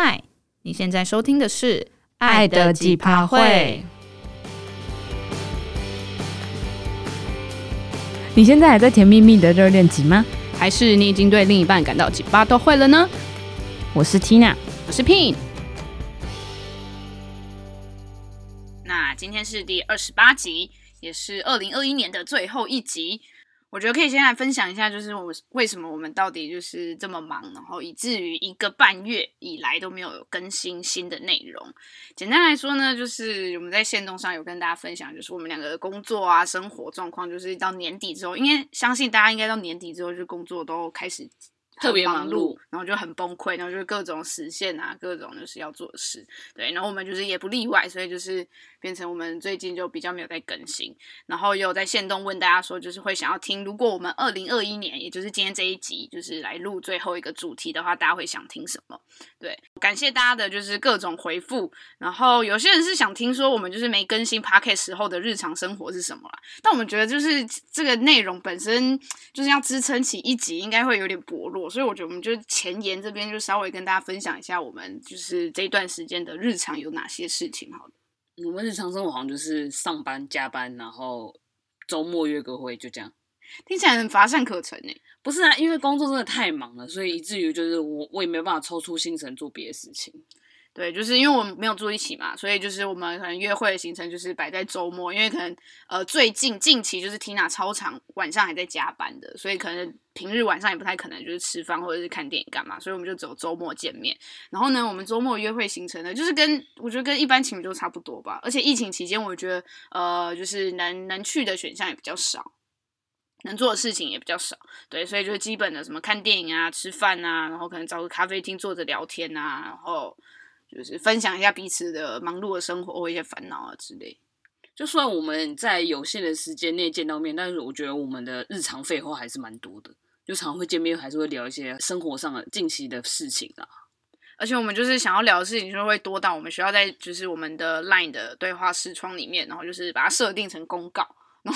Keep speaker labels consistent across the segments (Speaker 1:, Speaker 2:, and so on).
Speaker 1: 嗨，你现在收听的是《爱的几趴火》。
Speaker 2: 你现在还在甜蜜蜜的热恋期吗？
Speaker 3: 还是你已经对另一半感到几趴都会了呢？
Speaker 2: 我是 Tina，
Speaker 3: 我是 Pin。那今天是第二十八集，也是二零二一年的最后一集。我觉得可以先来分享一下，就是我们为什么我们到底就是这么忙，然后以至于一个半月以来都没有更新新的内容。简单来说呢，就是我们在线动上有跟大家分享，就是我们两个的工作啊、生活状况，就是到年底之后，因为相信大家应该到年底之后，就工作都开始。特别忙碌，然后就很崩溃，然后就是各种实现啊，各种就是要做的事，对，然后我们就是也不例外，所以就是变成我们最近就比较没有在更新，然后也有在线动问大家说，就是会想要听，如果我们二零二一年，也就是今天这一集，就是来录最后一个主题的话，大家会想听什么？对，感谢大家的就是各种回复，然后有些人是想听说我们就是没更新 Podcast 时候的日常生活是什么啦，但我们觉得就是这个内容本身就是要支撑起一集，应该会有点薄弱。所以我觉得我们就前言这边就稍微跟大家分享一下，我们就是这段时间的日常有哪些事情。好了，
Speaker 4: 我们日常生活好像就是上班加班，然后周末约个会，就这样。
Speaker 3: 听起来很乏善可陈呢。
Speaker 4: 不是啊，因为工作真的太忙了，所以以至于就是我我也没有办法抽出心神做别的事情。
Speaker 3: 对，就是因为我们没有住一起嘛，所以就是我们可能约会的行程就是摆在周末，因为可能呃最近近期就是 Tina 超长晚上还在加班的，所以可能平日晚上也不太可能就是吃饭或者是看电影干嘛，所以我们就只有周末见面。然后呢，我们周末约会行程呢，就是跟我觉得跟一般情侣都差不多吧，而且疫情期间我觉得呃就是能能去的选项也比较少，能做的事情也比较少，对，所以就是基本的什么看电影啊、吃饭啊，然后可能找个咖啡厅坐着聊天啊，然后。就是分享一下彼此的忙碌的生活或一些烦恼啊之类。
Speaker 4: 就算我们在有限的时间内见到面，但是我觉得我们的日常废话还是蛮多的。就常会见面，还是会聊一些生活上的近期的事情啊。
Speaker 3: 而且我们就是想要聊的事情，就会多到我们需要在就是我们的 LINE 的对话视窗里面，然后就是把它设定成公告。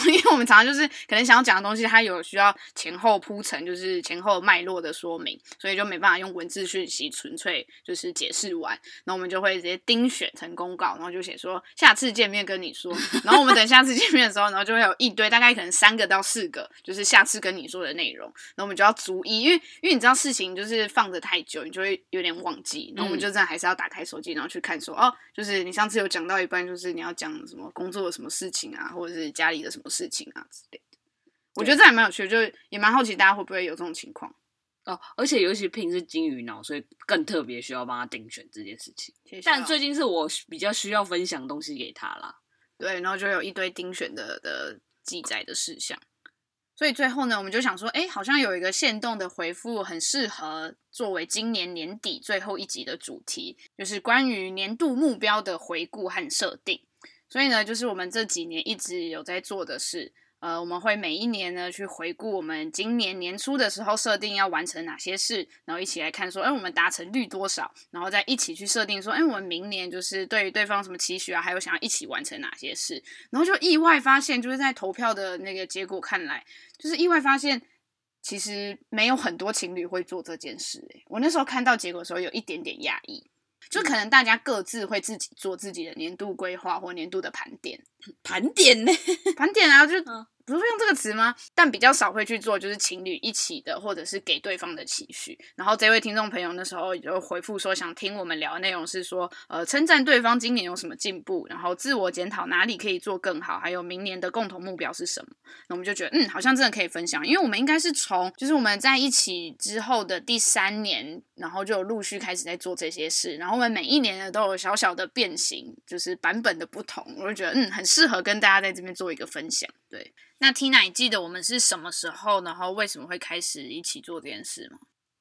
Speaker 3: 因为我们常常就是可能想要讲的东西，它有需要前后铺陈，就是前后脉络的说明，所以就没办法用文字讯息纯粹就是解释完。那我们就会直接钉选成公告，然后就写说下次见面跟你说。然后我们等下次见面的时候，然后就会有一堆大概可能三个到四个，就是下次跟你说的内容。然后我们就要逐一，因为因为你知道事情就是放着太久，你就会有点忘记。然后我们就这样还是要打开手机，然后去看说哦，就是你上次有讲到一半，就是你要讲什么工作的什么事情啊，或者是家里的什么事情啊之类的，我觉得这还蛮有趣的，就也蛮好奇大家会不会有这种情况
Speaker 4: 哦。而且尤其 Pin 是金鱼脑，所以更特别需要帮他定选这件事情。谢谢。但最近是我比较需要分享东西给他啦，
Speaker 3: 对，然后就有一堆定选的的记载的事项。所以最后呢，我们就想说，哎，好像有一个限动的回复很适合作为今年年底最后一集的主题，就是关于年度目标的回顾和设定。所以呢，就是我们这几年一直有在做的事，呃，我们会每一年呢去回顾我们今年年初的时候设定要完成哪些事，然后一起来看说，哎，我们达成率多少，然后再一起去设定说，哎，我们明年就是对于对方什么期许啊，还有想要一起完成哪些事，然后就意外发现，就是在投票的那个结果看来，就是意外发现，其实没有很多情侣会做这件事。哎，我那时候看到结果的时候，有一点点压抑。就可能大家各自会自己做自己的年度规划或年度的盘点，
Speaker 4: 盘点呢？
Speaker 3: 盘点啊，就。不是用这个词吗？但比较少会去做，就是情侣一起的，或者是给对方的期许。然后这位听众朋友那时候就回复说，想听我们聊的内容是说，呃，称赞对方今年有什么进步，然后自我检讨哪里可以做更好，还有明年的共同目标是什么。那我们就觉得，嗯，好像真的可以分享，因为我们应该是从就是我们在一起之后的第三年，然后就陆续开始在做这些事，然后我们每一年呢都有小小的变形，就是版本的不同，我就觉得，嗯，很适合跟大家在这边做一个分享，对。那 Tina，你记得我们是什么时候，然后为什么会开始一起做这件事吗？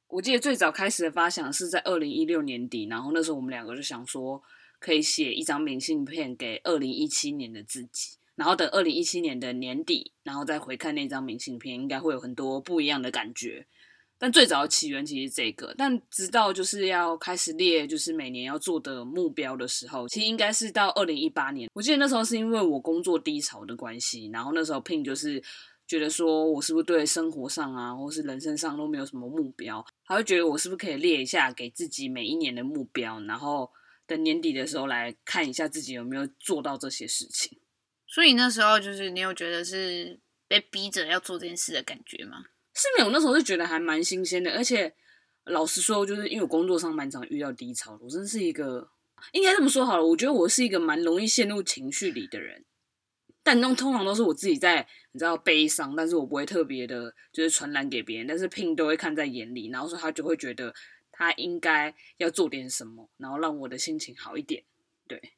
Speaker 4: 我记得最早开始的发想是在二零一六年底，然后那时候我们两个就想说，可以写一张明信片给二零一七年的自己，然后等二零一七年的年底，然后再回看那张明信片，应该会有很多不一样的感觉。但最早的起源其实是这个，但直到就是要开始列，就是每年要做的目标的时候，其实应该是到二零一八年。我记得那时候是因为我工作低潮的关系，然后那时候 Pin 就是觉得说我是不是对生活上啊，或是人生上都没有什么目标，他会觉得我是不是可以列一下给自己每一年的目标，然后等年底的时候来看一下自己有没有做到这些事情。
Speaker 3: 所以那时候就是你有觉得是被逼着要做这件事的感觉吗？
Speaker 4: 是没有，那时候是觉得还蛮新鲜的，而且老实说，就是因为我工作上蛮常遇到低潮，我真是一个应该这么说好了，我觉得我是一个蛮容易陷入情绪里的人。但那通常都是我自己在，你知道悲伤，但是我不会特别的，就是传染给别人。但是拼都会看在眼里，然后说他就会觉得他应该要做点什么，然后让我的心情好一点。对。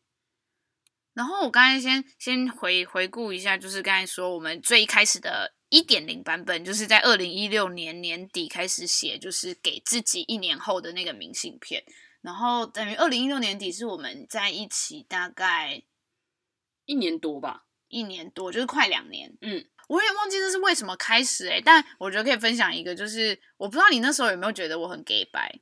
Speaker 3: 然后我刚才先先回回顾一下，就是刚才说我们最一开始的一点零版本，就是在二零一六年年底开始写，就是给自己一年后的那个明信片。然后等于二零一六年底是我们在一起大概
Speaker 4: 一年多吧。
Speaker 3: 一年多就是快两年，
Speaker 4: 嗯，
Speaker 3: 我也忘记这是为什么开始哎、欸，但我觉得可以分享一个，就是我不知道你那时候有没有觉得我很 gay 白，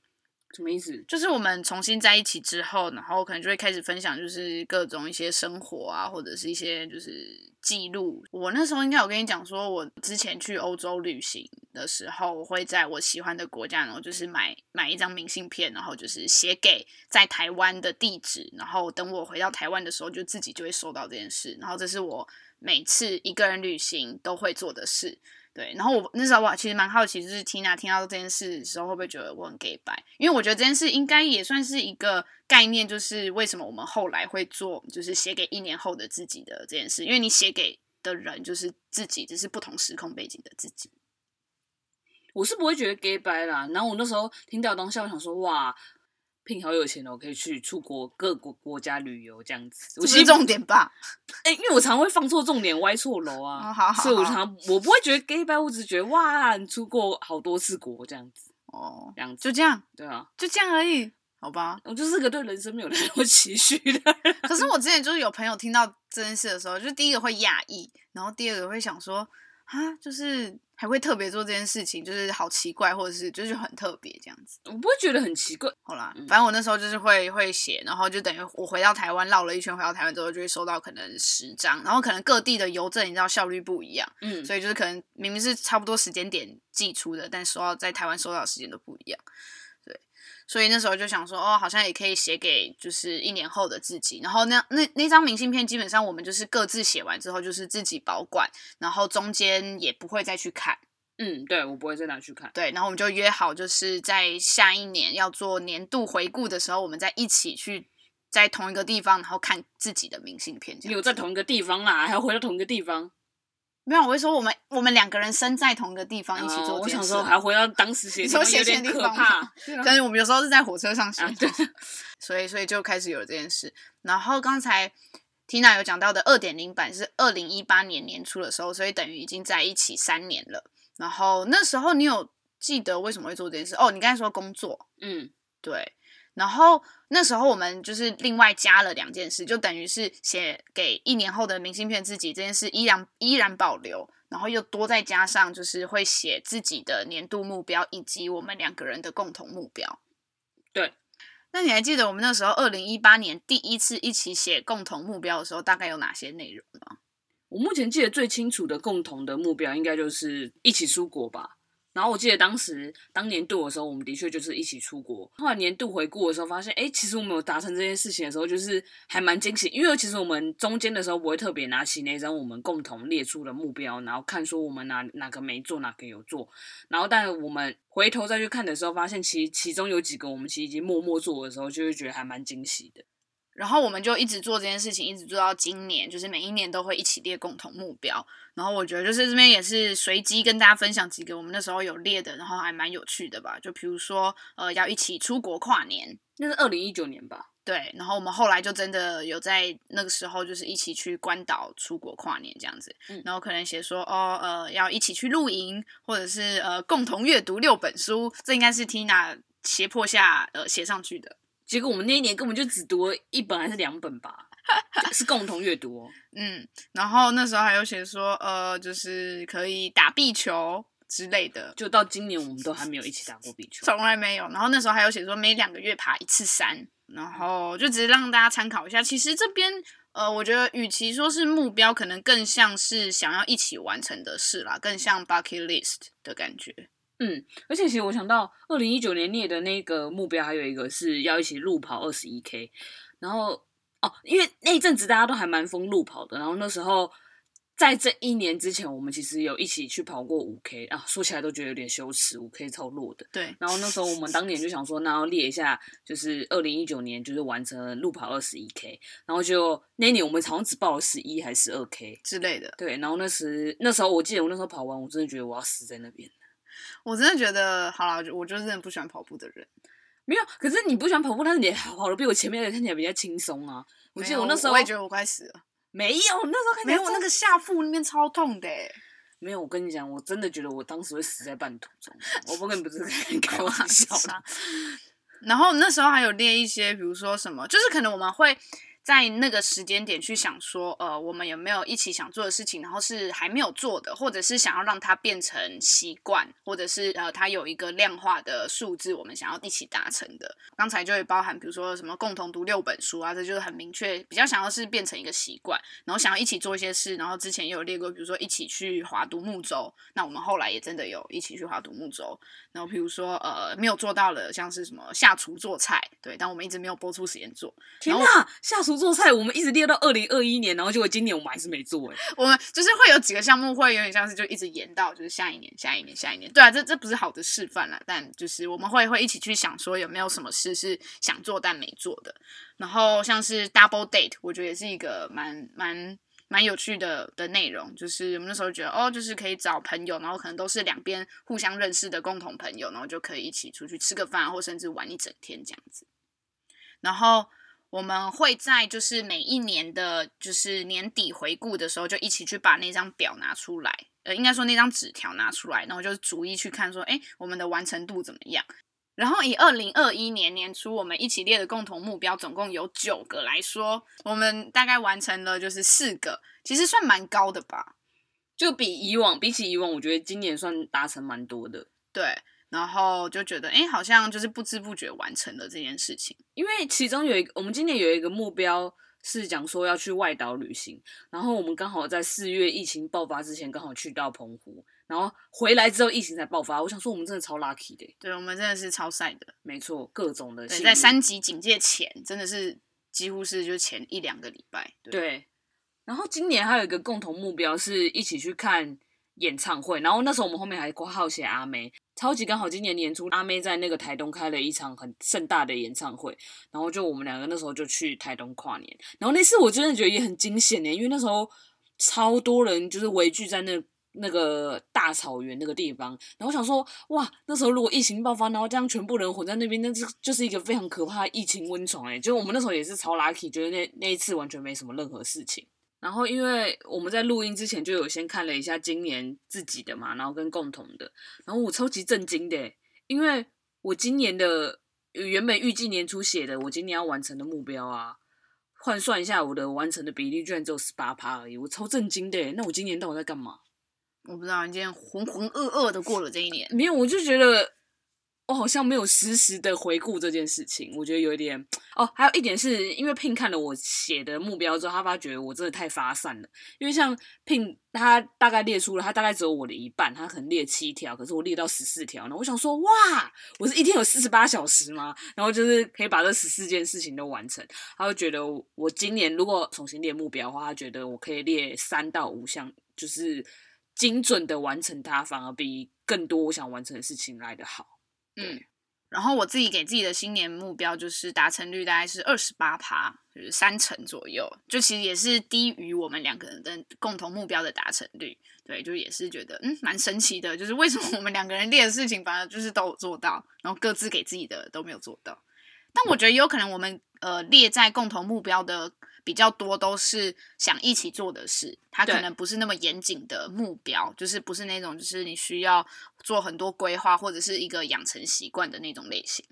Speaker 4: 什么意思？
Speaker 3: 就是我们重新在一起之后，然后可能就会开始分享，就是各种一些生活啊，或者是一些就是。记录，我那时候应该有跟你讲说，我之前去欧洲旅行的时候，我会在我喜欢的国家，然后就是买买一张明信片，然后就是写给在台湾的地址，然后等我回到台湾的时候，就自己就会收到这件事，然后这是我每次一个人旅行都会做的事。对，然后我那时候我其实蛮好奇，就是 Tina 听到这件事的时候，会不会觉得我很 gay 白？因为我觉得这件事应该也算是一个概念，就是为什么我们后来会做，就是写给一年后的自己的这件事。因为你写给的人就是自己，只是不同时空背景的自己。
Speaker 4: 我是不会觉得 gay 白啦。然后我那时候听到当下，我想说哇。聘好有钱哦，可以去出国各国国家旅游这样子。
Speaker 3: 我是重点吧？
Speaker 4: 哎、欸，因为我常会放错重点，歪错楼啊。
Speaker 3: 哦、好好好，
Speaker 4: 所以我常我不会觉得 gay 掰，我只是觉得哇，你出过好多次国这样子。
Speaker 3: 哦，
Speaker 4: 这样子
Speaker 3: 就这样，
Speaker 4: 对啊，
Speaker 3: 就这样而已，好吧。
Speaker 4: 我就是个对人生没有太多期许的人。
Speaker 3: 可是我之前就是有朋友听到这件事的时候，就第一个会讶异，然后第二个会想说。啊，就是还会特别做这件事情，就是好奇怪，或者是就是很特别这样子。
Speaker 4: 我不会觉得很奇怪。
Speaker 3: 好啦，反正我那时候就是会会写，然后就等于我回到台湾绕了一圈，回到台湾之后就会收到可能十张，然后可能各地的邮政你知道效率不一样，
Speaker 4: 嗯，
Speaker 3: 所以就是可能明明是差不多时间点寄出的，但收到在台湾收到的时间都不一样。所以那时候就想说，哦，好像也可以写给就是一年后的自己。然后那那那张明信片，基本上我们就是各自写完之后，就是自己保管，然后中间也不会再去看。
Speaker 4: 嗯，对，我不会再拿去看。
Speaker 3: 对，然后我们就约好，就是在下一年要做年度回顾的时候，我们再一起去在同一个地方，然后看自己的明信片。
Speaker 4: 有在同一个地方啦，还要回到同一个地方。
Speaker 3: 没有，我会说我们我们两个人生在同一个地方一起做。
Speaker 4: 我想说还回到当时写，
Speaker 3: 说写的地方怕。但是我们有时候是在火车上写，
Speaker 4: 啊、对，
Speaker 3: 所以所以就开始有这件事。然后刚才 Tina 有讲到的二点零版是二零一八年年初的时候，所以等于已经在一起三年了。然后那时候你有记得为什么会做这件事？哦，你刚才说工作，
Speaker 4: 嗯，
Speaker 3: 对。然后那时候我们就是另外加了两件事，就等于是写给一年后的明信片自己这件事依然依然保留，然后又多再加上就是会写自己的年度目标以及我们两个人的共同目标。
Speaker 4: 对，
Speaker 3: 那你还记得我们那时候二零一八年第一次一起写共同目标的时候，大概有哪些内容吗？
Speaker 4: 我目前记得最清楚的共同的目标，应该就是一起出国吧。然后我记得当时当年度的时候，我们的确就是一起出国。后来年度回顾的时候，发现哎，其实我们有达成这件事情的时候，就是还蛮惊喜。因为其实我们中间的时候不会特别拿起那张我们共同列出的目标，然后看说我们哪哪个没做，哪个有做。然后但我们回头再去看的时候，发现其其中有几个我们其实已经默默做的时候，就会觉得还蛮惊喜的。
Speaker 3: 然后我们就一直做这件事情，一直做到今年，就是每一年都会一起列共同目标。然后我觉得就是这边也是随机跟大家分享几个我们那时候有列的，然后还蛮有趣的吧。就比如说，呃，要一起出国跨年，
Speaker 4: 那是二零一九年吧？
Speaker 3: 对。然后我们后来就真的有在那个时候，就是一起去关岛出国跨年这样子。
Speaker 4: 嗯。
Speaker 3: 然后可能写说，哦，呃，要一起去露营，或者是呃，共同阅读六本书。这应该是 Tina 胁迫下呃写上去的。
Speaker 4: 结果我们那一年根本就只读了一本还是两本吧，是共同阅读哦。
Speaker 3: 嗯，然后那时候还有写说，呃，就是可以打壁球之类的。
Speaker 4: 就到今年我们都还没有一起打过壁球，
Speaker 3: 从来没有。然后那时候还有写说每两个月爬一次山，然后就只是让大家参考一下。其实这边呃，我觉得与其说是目标，可能更像是想要一起完成的事啦，更像 bucket list 的感觉。
Speaker 4: 嗯，而且其实我想到二零一九年列的那个目标，还有一个是要一起路跑二十一 K，然后哦，因为那一阵子大家都还蛮疯路跑的，然后那时候。在这一年之前，我们其实有一起去跑过五 K 啊，说起来都觉得有点羞耻，五 K 超弱的。
Speaker 3: 对。然
Speaker 4: 后那时候我们当年就想说，那要列一下，就是二零一九年就是完成路跑二十一 K，然后就那一年我们好像只报了十一还是十二 K
Speaker 3: 之类的。
Speaker 4: 对。然后那时那时候我记得我那时候跑完，我真的觉得我要死在那边。
Speaker 3: 我真的觉得，好了，我就真的不喜欢跑步的人。
Speaker 4: 没有，可是你不喜欢跑步，但是你跑的比我前面的人看起来比较轻松啊。我记得我那时候
Speaker 3: 我也觉得我快死了。
Speaker 4: 没有，那时候看
Speaker 3: 起来我，那个下腹那边超痛的。
Speaker 4: 没有，我跟你讲，我真的觉得我当时会死在半途中。我不跟你不是开玩笑的。
Speaker 3: 然后那时候还有练一些，比如说什么，就是可能我们会。在那个时间点去想说，呃，我们有没有一起想做的事情，然后是还没有做的，或者是想要让它变成习惯，或者是呃，它有一个量化的数字，我们想要一起达成的。刚才就会包含，比如说什么共同读六本书啊，这就是很明确，比较想要是变成一个习惯，然后想要一起做一些事，然后之前也有列过，比如说一起去划独木舟，那我们后来也真的有一起去划独木舟。然后比如说呃，没有做到了，像是什么下厨做菜，对，但我们一直没有播出时间做。
Speaker 4: 天哪，下厨。做菜，我们一直列到二零二一年，然后结果今年我们还是没做哎。
Speaker 3: 我们就是会有几个项目会有点像是就一直延到就是下一年、下一年、下一年。对啊，这这不是好的示范啦，但就是我们会会一起去想说有没有什么事是想做但没做的。然后像是 double date，我觉得也是一个蛮蛮蛮有趣的的内容。就是我们那时候觉得哦，就是可以找朋友，然后可能都是两边互相认识的共同朋友，然后就可以一起出去吃个饭，或甚至玩一整天这样子。然后。我们会在就是每一年的，就是年底回顾的时候，就一起去把那张表拿出来，呃，应该说那张纸条拿出来，然后就逐一去看，说，哎，我们的完成度怎么样？然后以二零二一年年初我们一起列的共同目标，总共有九个来说，我们大概完成了就是四个，其实算蛮高的吧，
Speaker 4: 就比以往，比起以往，我觉得今年算达成蛮多的，
Speaker 3: 对。然后就觉得，哎，好像就是不知不觉完成了这件事情。
Speaker 4: 因为其中有一个，我们今年有一个目标是讲说要去外岛旅行，然后我们刚好在四月疫情爆发之前，刚好去到澎湖，然后回来之后疫情才爆发。我想说，我们真的超 lucky 的。
Speaker 3: 对，我们真的是超赛的。
Speaker 4: 没错，各种的。
Speaker 3: 对，在三级警戒前，真的是几乎是就前一两个礼拜。对。
Speaker 4: 对。然后今年还有一个共同目标是一起去看演唱会，然后那时候我们后面还括号写阿妹。超级刚好，今年年初阿妹在那个台东开了一场很盛大的演唱会，然后就我们两个那时候就去台东跨年，然后那次我真的觉得也很惊险呢，因为那时候超多人就是围聚在那那个大草原那个地方，然后想说哇，那时候如果疫情爆发，然后这样全部人混在那边，那就就是一个非常可怕的疫情温床哎，就我们那时候也是超 lucky，觉得那那一次完全没什么任何事情。然后，因为我们在录音之前就有先看了一下今年自己的嘛，然后跟共同的，然后我超级震惊的，因为我今年的原本预计年初写的我今年要完成的目标啊，换算一下我的完成的比例居然只有十八趴而已，我超震惊的。那我今年到底在干嘛？
Speaker 3: 我不知道，你今天浑浑噩噩的过了这一年。
Speaker 4: 没有，我就觉得。我好像没有实时的回顾这件事情，我觉得有一点哦。还有一点是因为 Pin 看了我写的目标之后，他发觉我真的太发散了。因为像 Pin 他大概列出了，他大概只有我的一半，他可能列七条，可是我列到十四条。然后我想说，哇，我是一天有四十八小时吗？然后就是可以把这十四件事情都完成。他会觉得我今年如果重新列目标的话，他觉得我可以列三到五项，就是精准的完成它，反而比更多我想完成的事情来得好。
Speaker 3: 嗯，然后我自己给自己的新年目标就是达成率大概是二十八趴，就是三成左右，就其实也是低于我们两个人的共同目标的达成率。对，就也是觉得嗯蛮神奇的，就是为什么我们两个人列的事情反而就是都有做到，然后各自给自己的都没有做到。但我觉得有可能我们呃列在共同目标的。比较多都是想一起做的事，它可能不是那么严谨的目标，就是不是那种就是你需要做很多规划或者是一个养成习惯的那种类型。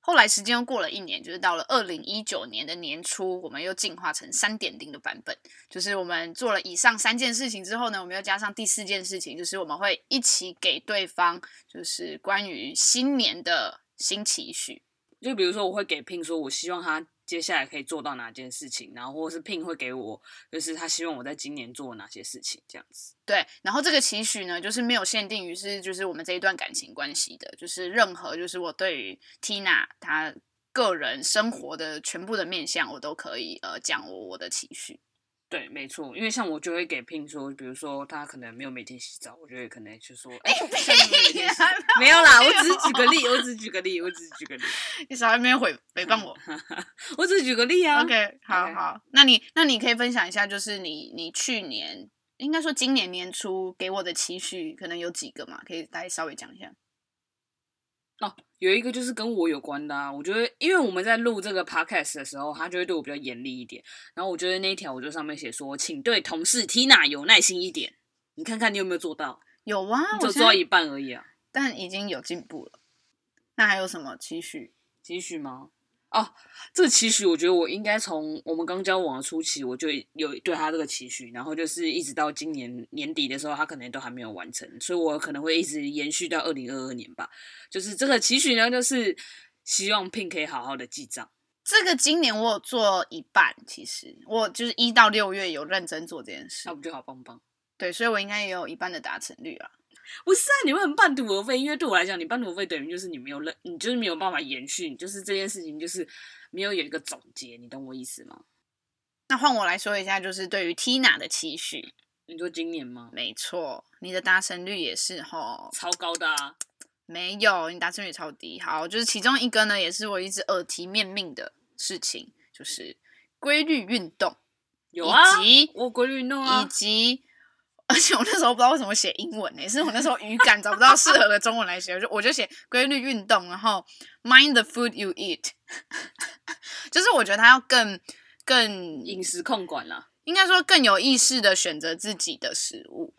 Speaker 3: 后来时间又过了一年，就是到了二零一九年的年初，我们又进化成三点零的版本，就是我们做了以上三件事情之后呢，我们又加上第四件事情，就是我们会一起给对方就是关于新年的新期许。
Speaker 4: 就比如说我会给 Pin 说，我希望他接下来可以做到哪件事情，然后或者是 Pin 会给我，就是他希望我在今年做哪些事情这样子。
Speaker 3: 对，然后这个期许呢，就是没有限定于是就是我们这一段感情关系的，就是任何就是我对于 Tina 她个人生活的全部的面向，我都可以呃讲我我的期许。
Speaker 4: 对，没错，因为像我就会给 Pin 说，比如说他可能没有每天洗澡，我就会可能就说，哎、欸，没有啦，我只是举个例，我只是举个例，我只是举个例，
Speaker 3: 你少在那边回回谤我，
Speaker 4: 我只是举个例啊。
Speaker 3: OK，好.好，那你那你可以分享一下，就是你你去年应该说今年年初给我的期许，可能有几个嘛？可以大家稍微讲一下。
Speaker 4: 哦，有一个就是跟我有关的啊，我觉得因为我们在录这个 podcast 的时候，他就会对我比较严厉一点。然后我觉得那一条，我就上面写说，请对同事 Tina 有耐心一点。你看看你有没有做到？
Speaker 3: 有啊，
Speaker 4: 就做到一半而已啊，
Speaker 3: 但已经有进步了。那还有什么期许？
Speaker 4: 期许吗？哦，这个期许，我觉得我应该从我们刚交往的初期，我就有对他这个期许，然后就是一直到今年年底的时候，他可能都还没有完成，所以我可能会一直延续到二零二二年吧。就是这个期许呢，就是希望 Pin 可以好好的记账。
Speaker 3: 这个今年我有做一半，其实我就是一到六月有认真做这件事，
Speaker 4: 那不就好棒棒？
Speaker 3: 对，所以我应该也有一半的达成率啊。
Speaker 4: 不是啊，你会很半途而废，因为对我来讲，你半途而废等于就是你没有认，你就是没有办法延续，就是这件事情就是没有有一个总结，你懂我意思吗？
Speaker 3: 那换我来说一下，就是对于 Tina 的期许，
Speaker 4: 你说今年吗？
Speaker 3: 没错，你的达成率也是吼，
Speaker 4: 超高的啊。
Speaker 3: 没有，你达成率超低。好，就是其中一个呢，也是我一直耳提面命的事情，就是规律运动，
Speaker 4: 有啊，
Speaker 3: 以及
Speaker 4: 我规律运动啊，
Speaker 3: 以及。而且我那时候不知道为什么写英文呢、欸，是我那时候语感找不到适合的中文来写，我就我就写规律运动，然后 mind the food you eat，就是我觉得他要更更
Speaker 4: 饮食控管了，
Speaker 3: 应该说更有意识的选择自己的食物。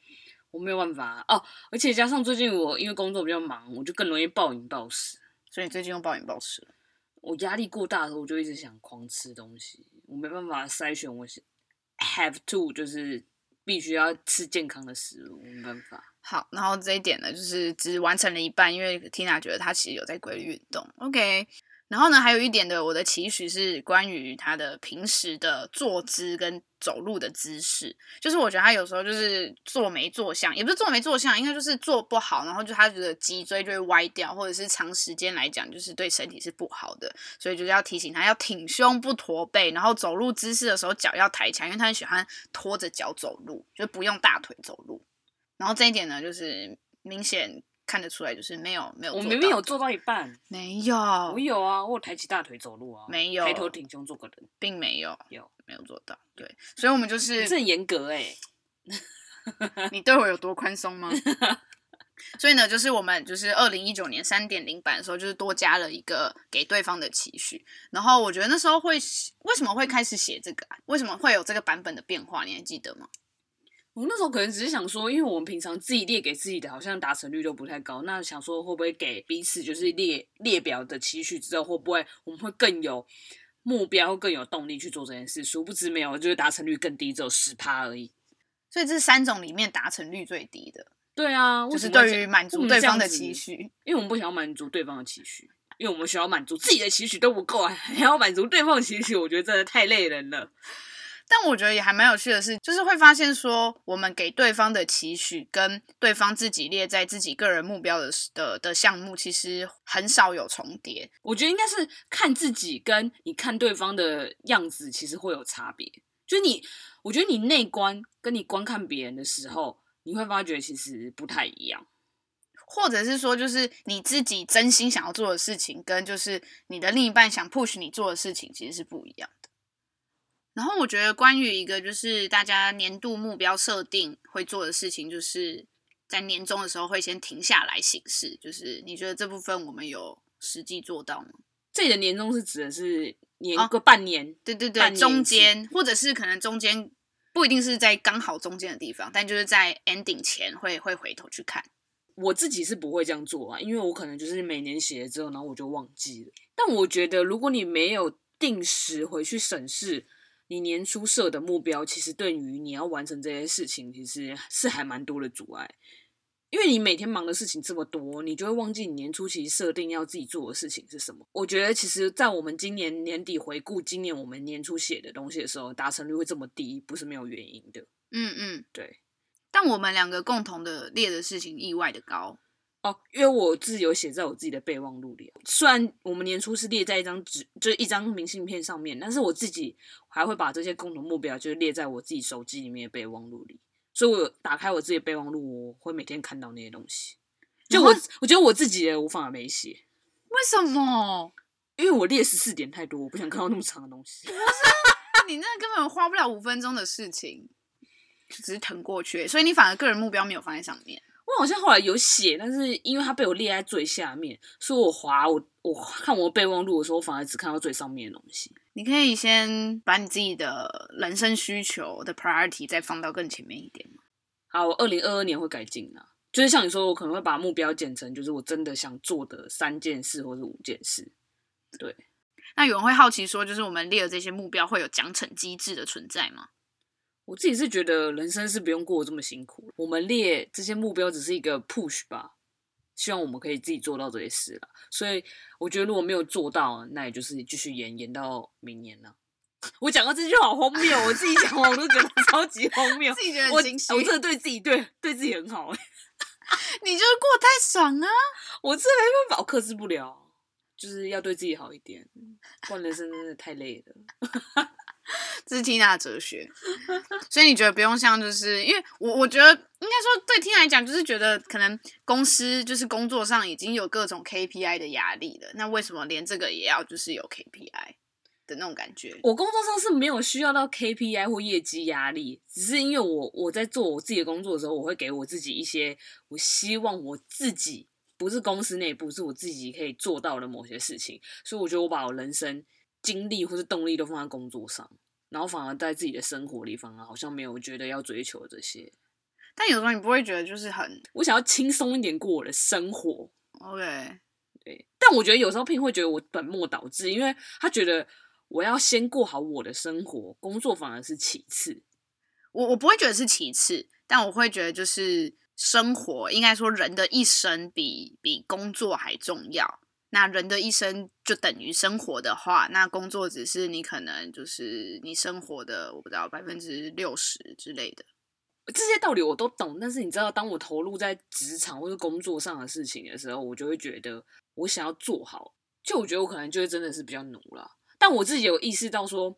Speaker 4: 我没有办法哦，而且加上最近我因为工作比较忙，我就更容易暴饮暴食，
Speaker 3: 所以最近又暴饮暴食了。
Speaker 4: 我压力过大的时候，我就一直想狂吃东西，我没办法筛选，我是 have to 就是。必须要吃健康的食物，没办法。
Speaker 3: 好，然后这一点呢，就是只完成了一半，因为 Tina 觉得她其实有在规律运动。OK。然后呢，还有一点的，我的期许是关于他的平时的坐姿跟走路的姿势。就是我觉得他有时候就是坐没坐相，也不是坐没坐相，应该就是坐不好，然后就他觉得脊椎就会歪掉，或者是长时间来讲就是对身体是不好的。所以就是要提醒他要挺胸不驼背，然后走路姿势的时候脚要抬起来，因为他很喜欢拖着脚走路，就不用大腿走路。然后这一点呢，就是明显。看得出来，就是没有没有。我
Speaker 4: 明明有做到一半，
Speaker 3: 没有。
Speaker 4: 我有啊，我有抬起大腿走路啊，
Speaker 3: 没有。
Speaker 4: 抬头挺胸做个人，
Speaker 3: 并没有，
Speaker 4: 有
Speaker 3: 没有做到？对，所以我们就是。
Speaker 4: 这很严格哎、
Speaker 3: 欸，你对我有多宽松吗？所以呢，就是我们就是二零一九年三点零版的时候，就是多加了一个给对方的期许。然后我觉得那时候会为什么会开始写这个啊？为什么会有这个版本的变化？你还记得吗？
Speaker 4: 我那时候可能只是想说，因为我们平常自己列给自己的，好像达成率都不太高。那想说会不会给彼此就是列列表的期许之后，会不会我们会更有目标，更有动力去做这件事？殊不知没有，就是达成率更低，只有十趴而已。
Speaker 3: 所以这三种里面达成率最低的。
Speaker 4: 对啊，
Speaker 3: 就是对于满足对方的期许，
Speaker 4: 因为我们不想要满足对方的期许，因为我们需要满足自己的期许都不够啊，还要满足对方的期许，我觉得真的太累人了。
Speaker 3: 但我觉得也还蛮有趣的是，就是会发现说，我们给对方的期许跟对方自己列在自己个人目标的的的项目，其实很少有重叠。
Speaker 4: 我觉得应该是看自己跟你看对方的样子，其实会有差别。就是你，我觉得你内观跟你观看别人的时候，你会发觉其实不太一样。
Speaker 3: 或者是说，就是你自己真心想要做的事情，跟就是你的另一半想 push 你做的事情，其实是不一样。然后我觉得，关于一个就是大家年度目标设定会做的事情，就是在年终的时候会先停下来行事。就是你觉得这部分我们有实际做到吗？
Speaker 4: 这里的年终是指的是年个半年，哦、
Speaker 3: 对对对，中间或者是可能中间不一定是在刚好中间的地方，但就是在 ending 前会会回头去看。
Speaker 4: 我自己是不会这样做啊，因为我可能就是每年写了之后，然后我就忘记了。但我觉得，如果你没有定时回去审视。你年初设的目标，其实对于你要完成这些事情，其实是还蛮多的阻碍。因为你每天忙的事情这么多，你就会忘记你年初其实设定要自己做的事情是什么。我觉得其实，在我们今年年底回顾今年我们年初写的东西的时候，达成率会这么低，不是没有原因的。
Speaker 3: 嗯嗯，
Speaker 4: 对。
Speaker 3: 但我们两个共同的列的事情意外的高
Speaker 4: 哦，因为我自己有写在我自己的备忘录里。虽然我们年初是列在一张纸，就是一张明信片上面，但是我自己还会把这些共同目标就是列在我自己手机里面的备忘录里。所以，我打开我自己的备忘录，我会每天看到那些东西。就我，我觉得我自己的我反而没写。
Speaker 3: 为什么？
Speaker 4: 因为我列十四点太多，我不想看到那么长的东西。
Speaker 3: 不是，你那根本花不了五分钟的事情，就只是腾过去。所以你反而个人目标没有放在上面。
Speaker 4: 我好像后来有写，但是因为它被我列在最下面，所以我滑我我看我备忘录的时候，我反而只看到最上面的东西。
Speaker 3: 你可以先把你自己的人生需求的 priority 再放到更前面一点。
Speaker 4: 好，我二零二二年会改进啊，就是像你说，我可能会把目标减成，就是我真的想做的三件事或者五件事。对，
Speaker 3: 那有人会好奇说，就是我们列的这些目标会有奖惩机制的存在吗？
Speaker 4: 我自己是觉得人生是不用过得这么辛苦，我们列这些目标只是一个 push 吧。希望我们可以自己做到这些事了，所以我觉得如果没有做到，那也就是继续延延到明年了。我讲到这句话好荒谬，我自己讲完我都觉得超级荒谬，
Speaker 3: 自己觉得很惊喜。
Speaker 4: 我真的对自己对对自己很好哎，
Speaker 3: 你就是过太爽啊！
Speaker 4: 我真的没办法，我克制不了，就是要对自己好一点，不然人生真的太累了。
Speaker 3: 这是 Tina 的哲学，所以你觉得不用像，就是因为我我觉得应该说对 Tina 来讲，就是觉得可能公司就是工作上已经有各种 KPI 的压力了，那为什么连这个也要就是有 KPI 的那种感觉？
Speaker 4: 我工作上是没有需要到 KPI 或业绩压力，只是因为我我在做我自己的工作的时候，我会给我自己一些我希望我自己不是公司内部，是我自己可以做到的某些事情，所以我觉得我把我人生。精力或是动力都放在工作上，然后反而在自己的生活里方啊，好像没有觉得要追求这些。
Speaker 3: 但有时候你不会觉得就是很，
Speaker 4: 我想要轻松一点过我的生活。
Speaker 3: OK，
Speaker 4: 对。但我觉得有时候 Pin 会觉得我本末倒置，因为他觉得我要先过好我的生活，工作反而是其次。
Speaker 3: 我我不会觉得是其次，但我会觉得就是生活，应该说人的一生比比工作还重要。那人的一生就等于生活的话，那工作只是你可能就是你生活的，我不知道百分之六十之类的。
Speaker 4: 这些道理我都懂，但是你知道，当我投入在职场或者工作上的事情的时候，我就会觉得我想要做好，就我觉得我可能就会真的是比较奴了。但我自己有意识到说，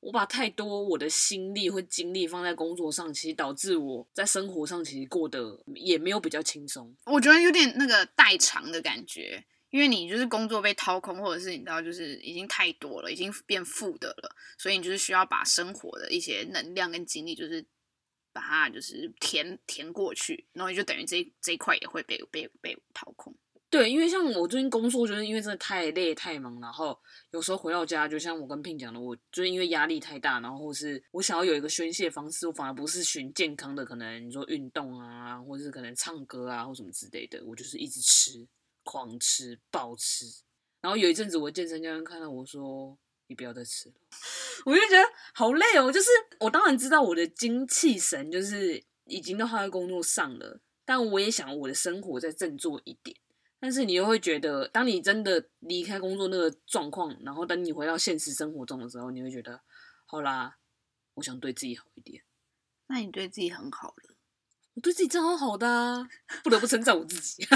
Speaker 4: 我把太多我的心力或精力放在工作上，其实导致我在生活上其实过得也没有比较轻松。
Speaker 3: 我觉得有点那个代偿的感觉。因为你就是工作被掏空，或者是你知道，就是已经太多了，已经变负的了，所以你就是需要把生活的一些能量跟精力，就是把它就是填填过去，然后你就等于这这一块也会被被被掏空。
Speaker 4: 对，因为像我最近工作，就是因为真的太累太忙，然后有时候回到家，就像我跟聘讲的，我就因为压力太大，然后或是我想要有一个宣泄方式，我反而不是寻健康的，可能你说运动啊，或者是可能唱歌啊，或什么之类的，我就是一直吃。狂吃暴吃，然后有一阵子我健身教练看到我说：“你不要再吃了。”我就觉得好累哦。就是我当然知道我的精气神就是已经都花在工作上了，但我也想我的生活再振作一点。但是你又会觉得，当你真的离开工作那个状况，然后等你回到现实生活中的时候，你会觉得好啦，我想对自己好一点。
Speaker 3: 那你对自己很好了。
Speaker 4: 我对自己真好好的啊，不得不称赞我自己。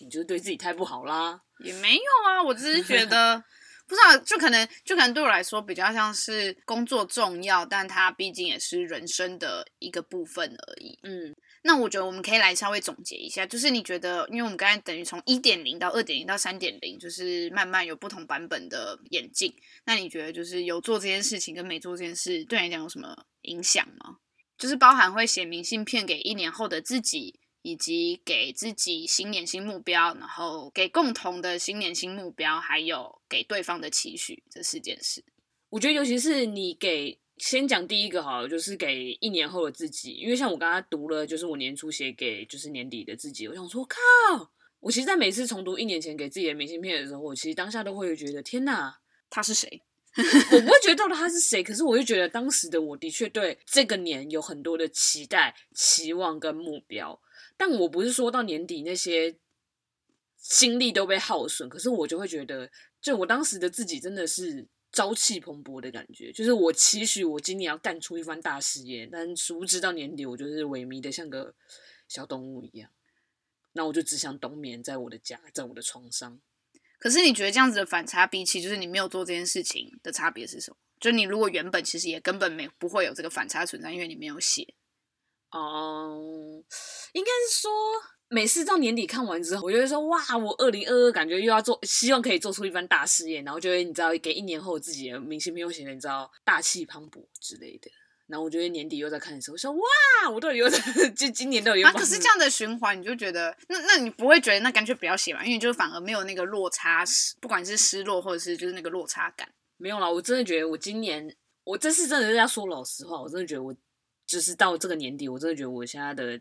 Speaker 4: 你就是对自己太不好啦？
Speaker 3: 也没有啊，我只是觉得不知道，就可能就可能对我来说比较像是工作重要，但它毕竟也是人生的一个部分而已。嗯，那我觉得我们可以来稍微总结一下，就是你觉得，因为我们刚才等于从一点零到二点零到三点零，就是慢慢有不同版本的演进。那你觉得，就是有做这件事情跟没做这件事，对你来讲有什么影响吗？就是包含会写明信片给一年后的自己，以及给自己新年新目标，然后给共同的新年新目标，还有给对方的期许，这四件事。
Speaker 4: 我觉得尤其是你给先讲第一个好了，就是给一年后的自己，因为像我刚刚读了，就是我年初写给就是年底的自己，我想说靠，我其实，在每次重读一年前给自己的明信片的时候，我其实当下都会觉得天哪，
Speaker 3: 他是谁？
Speaker 4: 我不会觉得到底他是谁，可是我就觉得当时的我的确对这个年有很多的期待、期望跟目标。但我不是说到年底那些精力都被耗损，可是我就会觉得，就我当时的自己真的是朝气蓬勃的感觉，就是我期许我今年要干出一番大事业，但殊不知到年底我就是萎靡的像个小动物一样。那我就只想冬眠在我的家，在我的床上。
Speaker 3: 可是你觉得这样子的反差，比起就是你没有做这件事情的差别是什么？就你如果原本其实也根本没不会有这个反差存在，因为你没有写。
Speaker 4: 哦、应该是说每次到年底看完之后，我就会说哇，我二零二二感觉又要做，希望可以做出一番大事业，然后就会你知道给一年后自己的明信片又写的你知道大气磅礴之类的。然后我觉得年底又在看的时候，我说哇，我到底又在就今年都有啊？
Speaker 3: 可是这样的循环，你就觉得那那你不会觉得那干脆不要写嘛？因为你就反而没有那个落差，不管是失落或者是就是那个落差感。
Speaker 4: 没有啦，我真的觉得我今年我这次真的是要说老实话，我真的觉得我就是到这个年底，我真的觉得我现在的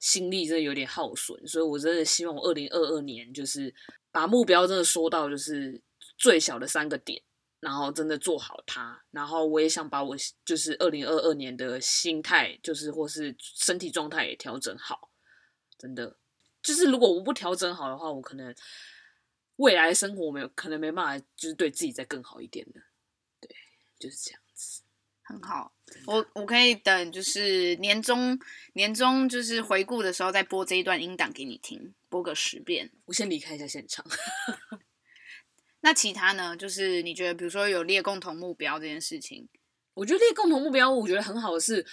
Speaker 4: 心力真的有点耗损，所以我真的希望我二零二二年就是把目标真的说到就是最小的三个点。然后真的做好它，然后我也想把我就是二零二二年的心态，就是或是身体状态也调整好。真的，就是如果我不调整好的话，我可能未来生活没有可能没办法，就是对自己再更好一点的。对，就是这样子，
Speaker 3: 很好。我我可以等，就是年终年终就是回顾的时候再播这一段音档给你听，播个十遍。
Speaker 4: 我先离开一下现场。
Speaker 3: 那其他呢？就是你觉得，比如说有列共同目标这件事情，
Speaker 4: 我觉得列共同目标，我觉得很好的是，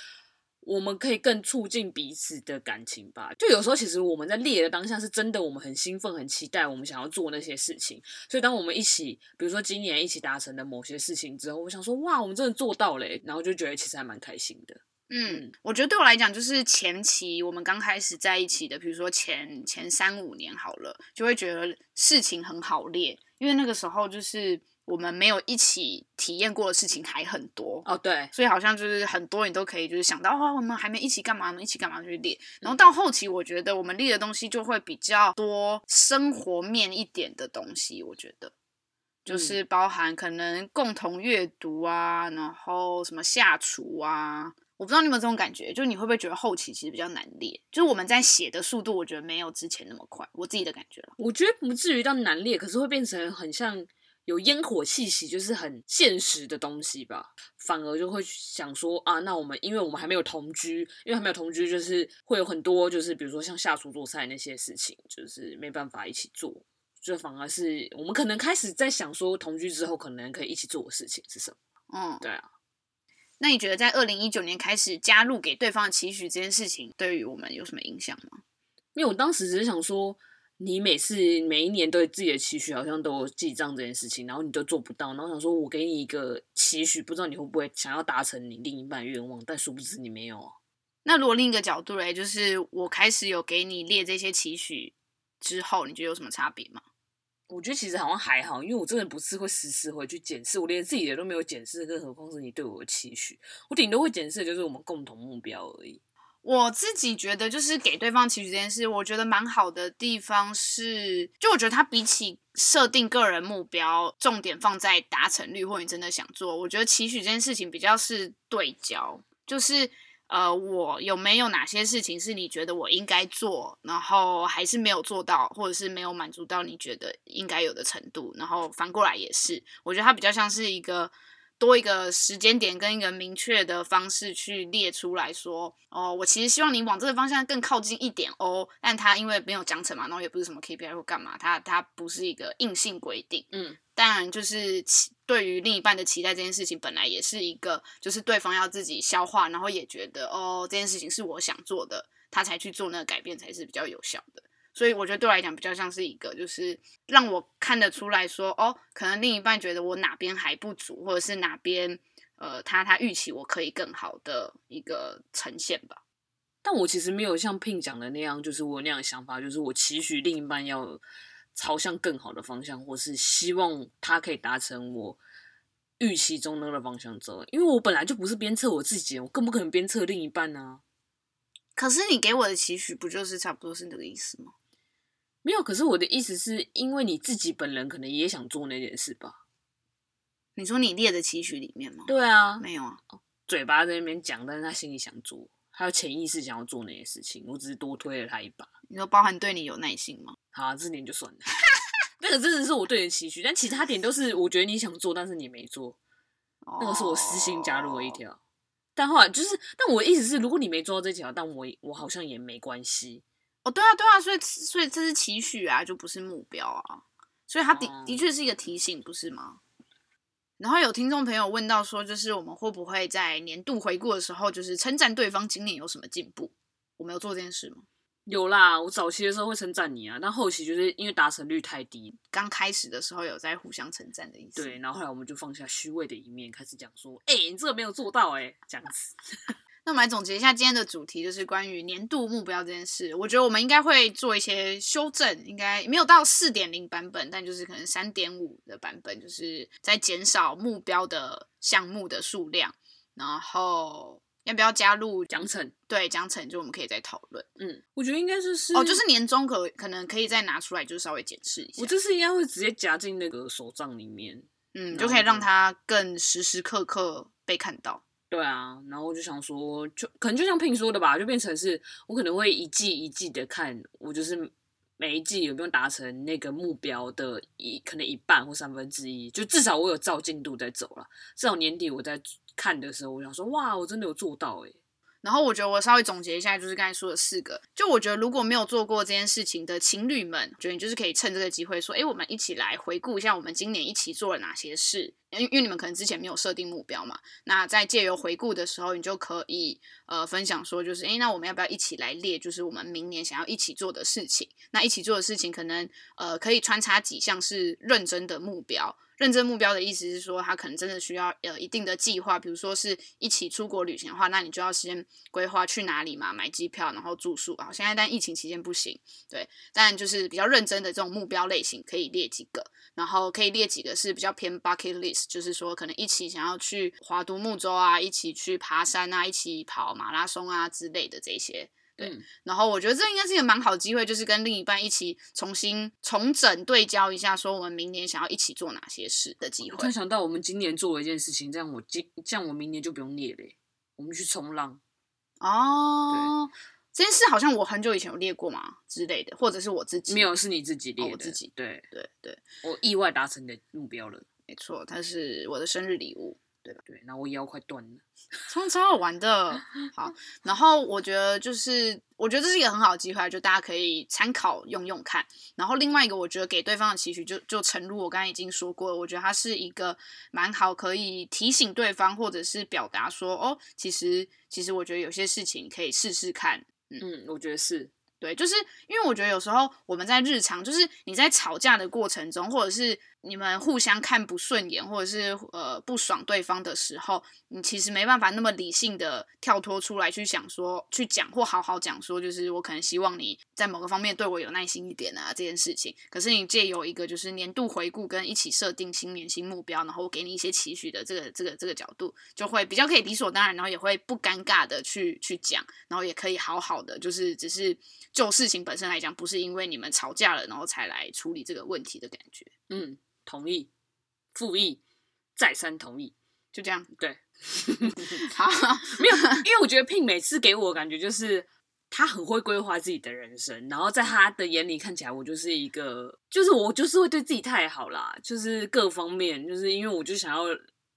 Speaker 4: 我们可以更促进彼此的感情吧。就有时候，其实我们在列的当下是真的，我们很兴奋、很期待，我们想要做那些事情。所以，当我们一起，比如说今年一起达成的某些事情之后，我想说，哇，我们真的做到了，然后就觉得其实还蛮开心的。
Speaker 3: 嗯，我觉得对我来讲，就是前期我们刚开始在一起的，比如说前前三五年好了，就会觉得事情很好列。因为那个时候就是我们没有一起体验过的事情还很多
Speaker 4: 哦，对，
Speaker 3: 所以好像就是很多你都可以就是想到哦，我们还没一起干嘛，我们一起干嘛去列。然后到后期，我觉得我们列的东西就会比较多生活面一点的东西，我觉得就是包含可能共同阅读啊，然后什么下厨啊。我不知道你有没有这种感觉，就是你会不会觉得后期其实比较难列？就是我们在写的速度，我觉得没有之前那么快。我自己的感觉了，
Speaker 4: 我觉得不至于到难列，可是会变成很像有烟火气息，就是很现实的东西吧。反而就会想说啊，那我们因为我们还没有同居，因为还没有同居，就是会有很多就是比如说像下厨做菜那些事情，就是没办法一起做。就反而是我们可能开始在想说，同居之后可能可以一起做的事情是什么？嗯，对啊。
Speaker 3: 那你觉得在二零一九年开始加入给对方的期许这件事情，对于我们有什么影响吗？
Speaker 4: 因为我当时只是想说，你每次每一年对自己的期许好像都有记账这件事情，然后你都做不到，然后想说我给你一个期许，不知道你会不会想要达成你另一半愿望，但殊不知你没有啊。
Speaker 3: 那如果另一个角度来，就是我开始有给你列这些期许之后，你觉得有什么差别吗？
Speaker 4: 我觉得其实好像还好，因为我真的不是会时时回去检视，我连自己的都没有检视，更何况是你对我的期许。我顶多会检视就是我们共同目标而已。
Speaker 3: 我自己觉得，就是给对方期许这件事，我觉得蛮好的地方是，就我觉得它比起设定个人目标，重点放在达成率，或你真的想做，我觉得期许这件事情比较是对焦，就是。呃，我有没有哪些事情是你觉得我应该做，然后还是没有做到，或者是没有满足到你觉得应该有的程度？然后反过来也是，我觉得它比较像是一个多一个时间点跟一个明确的方式去列出来说，哦，我其实希望你往这个方向更靠近一点哦。但它因为没有奖惩嘛，然后也不是什么 KPI 或干嘛，它它不是一个硬性规定，嗯。当然，就是对于另一半的期待这件事情，本来也是一个，就是对方要自己消化，然后也觉得哦，这件事情是我想做的，他才去做那个改变，才是比较有效的。所以我觉得对我来讲，比较像是一个，就是让我看得出来说，哦，可能另一半觉得我哪边还不足，或者是哪边呃，他他预期我可以更好的一个呈现吧。
Speaker 4: 但我其实没有像 Pin 讲的那样，就是我那样的想法，就是我期许另一半要。朝向更好的方向，或是希望他可以达成我预期中那个方向走。因为我本来就不是鞭策我自己，我更不可能鞭策另一半啊。
Speaker 3: 可是你给我的期许，不就是差不多是那个意思吗？
Speaker 4: 没有，可是我的意思是因为你自己本人可能也想做那件事吧？
Speaker 3: 你说你列的期许里面吗？
Speaker 4: 对啊，
Speaker 3: 没有啊，
Speaker 4: 嘴巴在那边讲，但是他心里想做，还有潜意识想要做那些事情，我只是多推了他一把。
Speaker 3: 你说包含对你有耐心吗？
Speaker 4: 好啊，这点就算了。那个真的是我对你的期许，但其他点都是我觉得你想做，但是你没做。那个是我私心加入了一条，但后来就是，但我的意思是，如果你没做到这条，但我我好像也没关系。
Speaker 3: 哦，对啊，对啊，所以所以这是期许啊，就不是目标啊，所以他的、嗯、的确是一个提醒，不是吗？然后有听众朋友问到说，就是我们会不会在年度回顾的时候，就是称赞对方今年有什么进步？我没有做这件事吗？
Speaker 4: 有啦，我早期的时候会称赞你啊，但后期就是因为达成率太低。
Speaker 3: 刚开始的时候有在互相称赞的意思。
Speaker 4: 对，然后后来我们就放下虚伪的一面，开始讲说，哎、欸，你这个没有做到、欸，哎，这样子。
Speaker 3: 那我们来总结一下今天的主题，就是关于年度目标这件事。我觉得我们应该会做一些修正，应该没有到四点零版本，但就是可能三点五的版本，就是在减少目标的项目的数量，然后。要不要加入
Speaker 4: 奖惩？
Speaker 3: 对，奖惩就我们可以再讨论。
Speaker 4: 嗯，我觉得应该是是
Speaker 3: 哦，就是年终可可能可以再拿出来，就稍微检视一下。
Speaker 4: 我这次应该会直接夹进那个手账里面，
Speaker 3: 嗯，就可以让它更时时刻刻被看到。
Speaker 4: 对啊，然后我就想说，就可能就像 Pin 说的吧，就变成是我可能会一季一季的看，我就是每一季有没有达成那个目标的一可能一半或三分之一，就至少我有照进度在走了，至少年底我在。看的时候，我想说，哇，我真的有做到诶。
Speaker 3: 然后我觉得我稍微总结一下，就是刚才说的四个。就我觉得，如果没有做过这件事情的情侣们，觉得你就是可以趁这个机会说，哎，我们一起来回顾一下我们今年一起做了哪些事。因为因为你们可能之前没有设定目标嘛，那在借由回顾的时候，你就可以呃分享说，就是哎，那我们要不要一起来列，就是我们明年想要一起做的事情？那一起做的事情，可能呃可以穿插几项是认真的目标。认真目标的意思是说，他可能真的需要呃一定的计划，比如说是一起出国旅行的话，那你就要先规划去哪里嘛，买机票，然后住宿啊。现在但疫情期间不行，对，但就是比较认真的这种目标类型可以列几个，然后可以列几个是比较偏 bucket list，就是说可能一起想要去华都木州啊，一起去爬山啊，一起跑马拉松啊之类的这些。对，然后我觉得这应该是一个蛮好的机会，就是跟另一半一起重新重整对焦一下，说我们明年想要一起做哪些事的机会。
Speaker 4: 突然想到我们今年做了一件事情，这样我今这样我明年就不用列了，我们去冲浪。
Speaker 3: 哦，这件事好像我很久以前有列过嘛之类的，或者是我自己
Speaker 4: 没有，是你自己列的，
Speaker 3: 哦、我自己。对对对，
Speaker 4: 我意外达成的目标了，
Speaker 3: 没错，它是我的生日礼物。
Speaker 4: 对对，然后我腰快断了，
Speaker 3: 超超好玩的。好，然后我觉得就是，我觉得这是一个很好的机会，就大家可以参考用用看。然后另外一个，我觉得给对方的期许，就就诚如我刚才已经说过了，我觉得它是一个蛮好，可以提醒对方，或者是表达说，哦，其实其实我觉得有些事情可以试试看。
Speaker 4: 嗯，嗯，我觉得是。
Speaker 3: 对，就是因为我觉得有时候我们在日常，就是你在吵架的过程中，或者是。你们互相看不顺眼，或者是呃不爽对方的时候，你其实没办法那么理性的跳脱出来去想说，去讲或好好讲说，就是我可能希望你在某个方面对我有耐心一点啊这件事情。可是你借由一个就是年度回顾跟一起设定新年新目标，然后我给你一些期许的这个这个这个角度，就会比较可以理所当然，然后也会不尴尬的去去讲，然后也可以好好的就是只是就事情本身来讲，不是因为你们吵架了然后才来处理这个问题的感觉，
Speaker 4: 嗯。同意，复议，再三同意，
Speaker 3: 就这样。
Speaker 4: 对，
Speaker 3: 好，
Speaker 4: 没有，因为我觉得 Pin 每次给我的感觉就是他很会规划自己的人生，然后在他的眼里看起来，我就是一个，就是我就是会对自己太好啦，就是各方面，就是因为我就想要。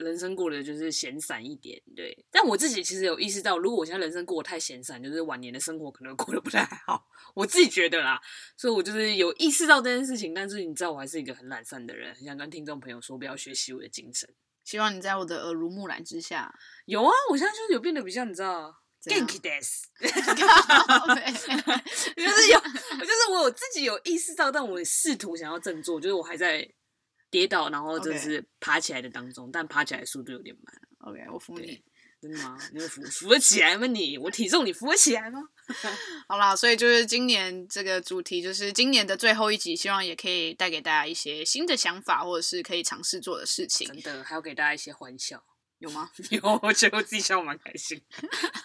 Speaker 4: 人生过得就是闲散一点，对。但我自己其实有意识到，如果我现在人生过得太闲散，就是晚年的生活可能过得不太好。我自己觉得啦，所以我就是有意识到这件事情。但是你知道，我还是一个很懒散的人，很想跟听众朋友说，不要学习我的精神。
Speaker 3: 希望你在我的耳濡目染之下，
Speaker 4: 有啊，我现在就是有变得比较，你知道，Genki des，就是有，就是我有自己有意识到，但我试图想要振作，就是我还在。跌倒，然后就是爬起来的当中.但爬起来速度有点慢。
Speaker 3: OK，我扶你，
Speaker 4: 真的吗？你会扶扶得起来吗？你我体重你扶得起来吗？
Speaker 3: 好啦，所以就是今年这个主题，就是今年的最后一集，希望也可以带给大家一些新的想法，或者是可以尝试做的事情。
Speaker 4: 真的，还要给大家一些欢笑。
Speaker 3: 有吗？
Speaker 4: 有，我觉得我自己笑蛮开心。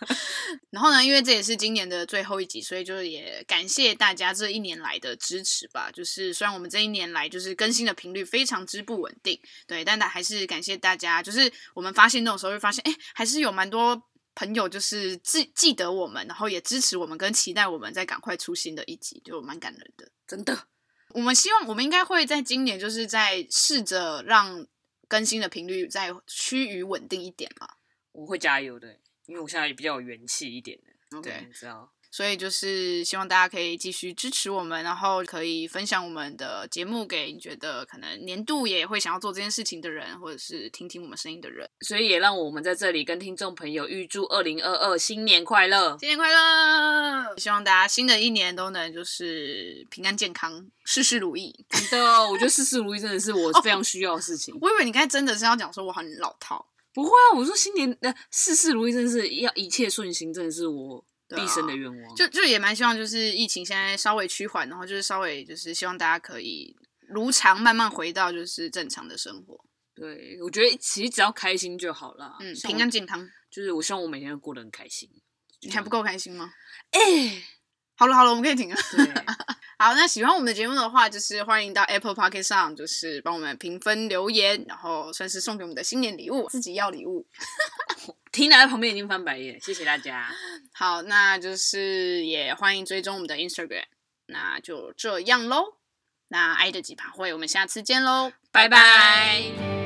Speaker 3: 然后呢，因为这也是今年的最后一集，所以就是也感谢大家这一年来的支持吧。就是虽然我们这一年来就是更新的频率非常之不稳定，对，但还是感谢大家。就是我们发现那种时候，会发现，哎，还是有蛮多朋友就是记记得我们，然后也支持我们，跟期待我们再赶快出新的一集，就蛮感人的。
Speaker 4: 真的，
Speaker 3: 我们希望我们应该会在今年就是在试着让更新的频率再趋于稳定一点嘛。
Speaker 4: 我会加油的。因为我现在也比较有元气一点的，对，你知道，
Speaker 3: 所以就是希望大家可以继续支持我们，然后可以分享我们的节目给你觉得可能年度也会想要做这件事情的人，或者是听听我们声音的人。
Speaker 4: 所以也让我们在这里跟听众朋友预祝二零二二新年快乐，
Speaker 3: 新年快乐！希望大家新的一年都能就是平安健康，事事如意。
Speaker 4: 真的，我觉得事事如意真的是我非常需要的事情。
Speaker 3: 哦，我以为你刚才真的是要讲说我很老套。
Speaker 4: 不会啊！我说新年呃事事如意，真的是要一切顺心，真的是我毕生的愿望。啊、就
Speaker 3: 就也蛮希望，就是疫情现在稍微趋缓，然后就是稍微就是希望大家可以如常慢慢回到就是正常的生活。
Speaker 4: 对，我觉得其实只要开心就好了。
Speaker 3: 嗯，平安健康，
Speaker 4: 就是我希望我每天都过得很开心。
Speaker 3: 你还不够开心吗？
Speaker 4: 哎、欸，
Speaker 3: 好了好了，我们可以停了。对。好，那喜欢我们的节目的话，就是欢迎到 Apple Podcast 上，就是帮我们评分留言，然后算是送给我们的新年礼物。自己要礼物，
Speaker 4: Tina 在旁边已经翻白眼，谢谢大家。
Speaker 3: 好，那就是也欢迎追踪我们的 Instagram。那就这样喽，那爱的几趴会，我们下次见喽，拜拜。